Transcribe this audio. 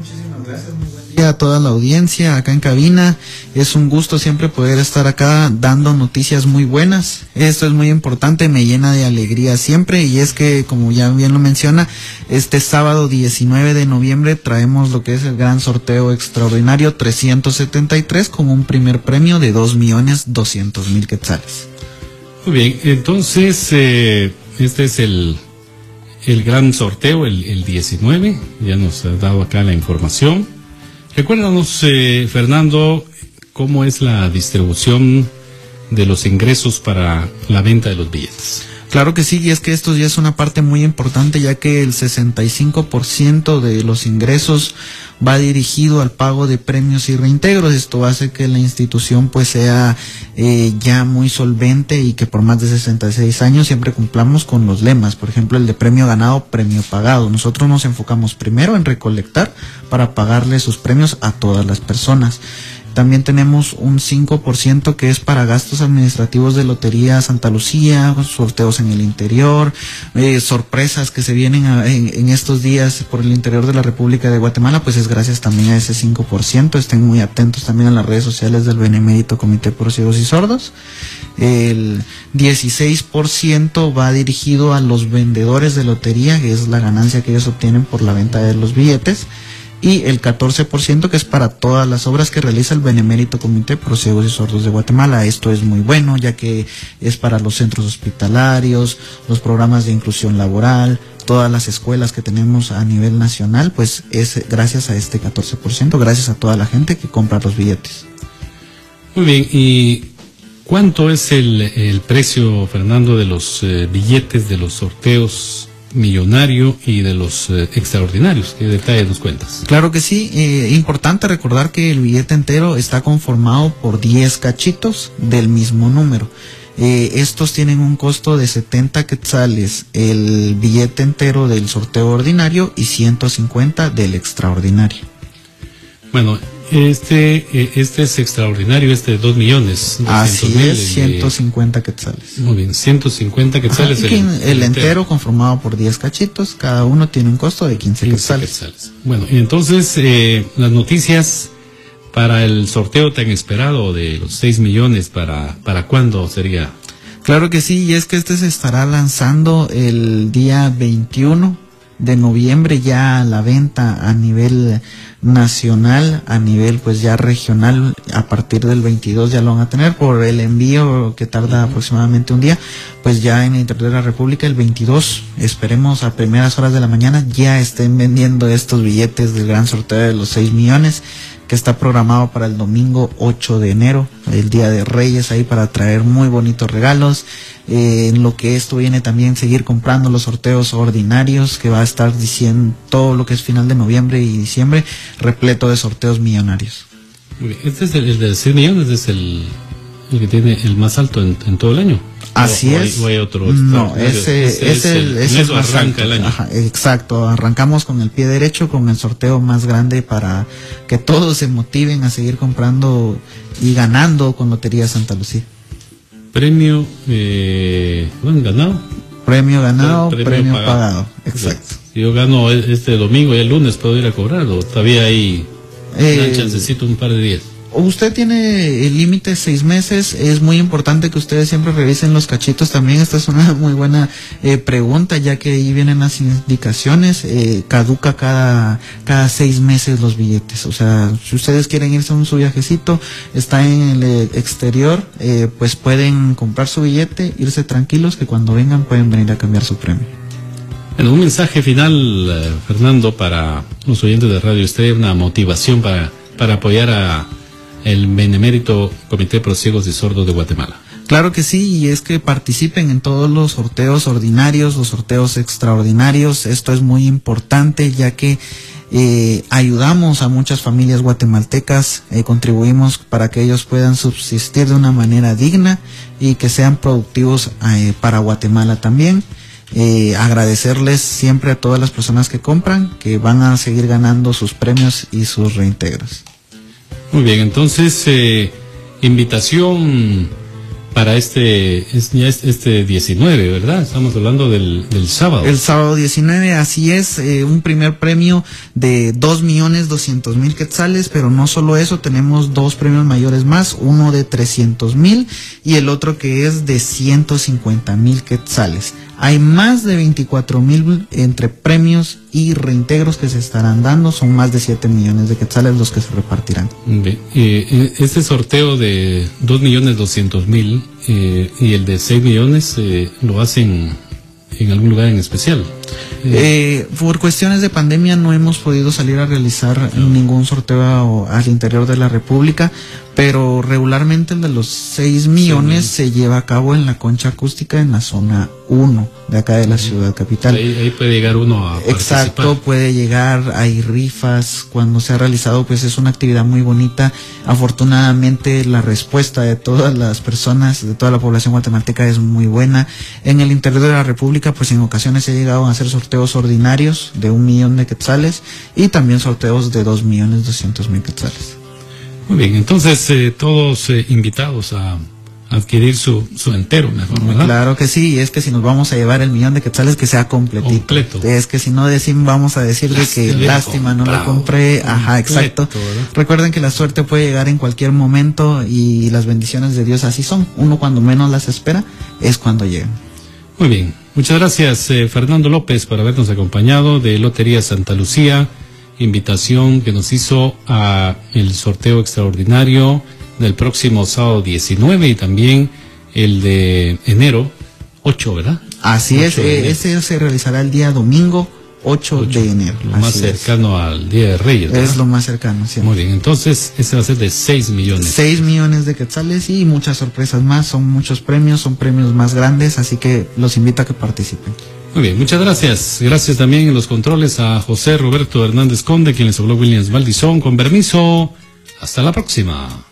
Muchísimas gracias, muy buen día a toda la audiencia acá en cabina. Es un gusto siempre poder estar acá dando noticias muy buenas. Esto es muy importante, me llena de alegría siempre y es que, como ya bien lo menciona, este sábado 19 de noviembre traemos lo que es el gran sorteo extraordinario 373 con un primer premio de 2 millones 200 mil quetzales. Muy bien, entonces eh, este es el el gran sorteo el, 19, ya nos ha dado acá la información. Recuérdanos, eh, Fernando, cómo es la distribución de los ingresos para la venta de los billetes. Claro que sí, y es que esto ya es una parte muy importante, ya que el 65% de los ingresos va dirigido al pago de premios y reintegros. Esto hace que la institución pues sea eh, ya muy solvente y que por más de 66 años siempre cumplamos con los lemas. Por ejemplo, el de premio ganado, premio pagado. Nosotros nos enfocamos primero en recolectar para pagarle sus premios a todas las personas. También tenemos un 5% que es para gastos administrativos de Lotería Santa Lucía, sorteos en el interior, eh, sorpresas que se vienen en, estos días por el interior de la República de Guatemala, pues es gracias también a ese 5%. Estén muy atentos también a las redes sociales del Benemérito Comité por Ciegos y Sordos. El 16% va dirigido a los vendedores de lotería, que es la ganancia que ellos obtienen por la venta de los billetes y el 14% que es para todas las obras que realiza el Benemérito Comité Pro Ciegos y Sordos de Guatemala. Esto es muy bueno ya que es para los centros hospitalarios, los programas de inclusión laboral, todas las escuelas que tenemos a nivel nacional, pues es gracias a este 14%, gracias a toda la gente que compra los billetes. Muy bien, ¿y cuánto es el, precio, Fernando, de los eh, billetes de los sorteos millonario y de los eh, extraordinarios. ¿Qué detalles nos cuentas? Claro que sí. Eh, importante recordar que el billete entero está conformado por 10 cachitos del mismo número. Eh, estos tienen un costo de 70 quetzales el billete entero del sorteo ordinario y 150 del extraordinario. Bueno, este, eh, este es extraordinario, este de 2 millones. Así es, 150 quetzales. Muy bien, 150 quetzales. el, entero, conformado por 10 cachitos, cada uno tiene un costo de 15, quetzales. Bueno, y entonces eh, las noticias para el sorteo tan esperado de los 6 millones, ¿para, ¿para cuándo sería? Claro que sí, y es que este se estará lanzando el día 21 de noviembre ya la venta a nivel nacional, a nivel pues ya regional, a partir del 22 ya lo van a tener por el envío que tarda aproximadamente un día, pues ya en el interior de la República el 22, esperemos a primeras horas de la mañana ya estén vendiendo estos billetes del gran sorteo de los 6 millones que está programado para el domingo 8 de enero, el Día de Reyes, ahí para traer muy bonitos regalos. Eh, en lo que esto viene también seguir comprando los sorteos ordinarios, que va a estar diciendo todo lo que es final de noviembre y diciembre, repleto de sorteos millonarios. Este es el, de 6 millones, es el, que tiene el más alto en todo el año. Así es. no, ese, es el, ese arranca el año. exacto, arrancamos con el pie derecho, con el sorteo más grande para que todos se motiven a seguir comprando y ganando con Lotería Santa Lucía. Premio eh, ganado. Premio ganado, premio, pagado. Exacto. Si yo gano este domingo y el lunes puedo ir a cobrarlo, todavía hay eh, chancecito un par de días usted tiene el límite seis meses. Es muy importante que ustedes siempre revisen los cachitos también. Esta es una muy buena eh, pregunta, ya que ahí vienen las indicaciones. Eh, caduca cada, cada seis meses los billetes. O sea, si ustedes quieren irse a un su viajecito, está en el eh, exterior, pues pueden comprar su billete, irse tranquilos, que cuando vengan pueden venir a cambiar su premio. Bueno, un mensaje final, Fernando, para los oyentes de Radio Estrella, una motivación para, para apoyar a el Benemérito Comité Pro Ciegos y Sordos de Guatemala. Claro que sí, y es que participen en todos los sorteos ordinarios, los sorteos extraordinarios. Esto es muy importante ya que eh, ayudamos a muchas familias guatemaltecas, eh, contribuimos para que ellos puedan subsistir de una manera digna y que sean productivos eh, para Guatemala también. agradecerles siempre a todas las personas que compran, que van a seguir ganando sus premios y sus reintegros. Muy bien, entonces, eh, invitación para este, este 19, ¿verdad? Estamos hablando del, del sábado. El sábado 19, así es, eh, un primer premio de dos millones doscientos mil quetzales, pero no solo eso, tenemos dos premios mayores más, uno de trescientos mil y el otro que es de ciento cincuenta mil quetzales. Hay más de 24 mil entre premios y reintegros que se estarán dando. Son más de 7 millones de quetzales los que se repartirán. Bien, eh, este sorteo de 2 millones 200 mil eh, y el de 6 millones eh, lo hacen en algún lugar en especial. Eh, por cuestiones de pandemia no hemos podido salir a realizar ningún sorteo al interior de la República, pero regularmente el de los 6 millones se lleva a cabo en la concha acústica en la zona 1 de acá de la ciudad capital. Ahí, ahí puede llegar uno a Exacto, participar. puede llegar, hay rifas, cuando se ha realizado pues es una actividad muy bonita. Afortunadamente la respuesta de todas las personas, de toda la población guatemalteca es muy buena. En el interior de la República pues en ocasiones se ha llegado a hacer sorteos ordinarios de un millón de quetzales y también sorteos de dos millones doscientos mil quetzales. Muy bien, entonces eh, todos eh, invitados a adquirir su, su entero mejor, ¿verdad? Claro que sí, y es que si nos vamos a llevar el millón de quetzales que sea completito. Completo. Es que si no decimos, vamos a decir de que Lástima, no lo compré. Ajá, exacto. Recuerden que la suerte puede llegar en cualquier momento y las bendiciones de Dios así son. Uno cuando menos las espera es cuando llegan. Muy bien, muchas gracias eh, Fernando López por habernos acompañado de Lotería Santa Lucía, invitación que nos hizo a el sorteo extraordinario del próximo sábado 19 y también el de enero 8, ¿verdad? Así es, 8 de eh, ese se realizará el día domingo 8, Ocho, de enero. Lo más es. cercano al Día de Reyes. ¿verdad? Es lo más cercano, sí. Muy bien, entonces ese va a ser de 6 millones. 6 millones de quetzales y muchas sorpresas más, son muchos premios, son premios más grandes, así que los invito a que participen. Muy bien, muchas gracias. Gracias también en los controles a José Roberto Hernández Conde, quien les habló Williams Valdizón. Con permiso, hasta la próxima.